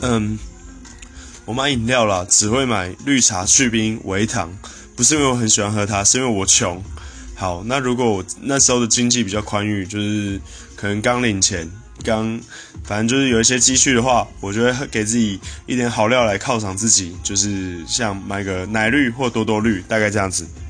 嗯，我买饮料啦，只会买绿茶去冰微糖，不是因为我很喜欢喝它，是因为我穷。好，那如果我那时候的经济比较宽裕，就是可能刚领钱，刚反正就是有一些积蓄的话，我就会给自己一点好料来犒赏自己，就是像买个奶绿或多多绿，大概这样子。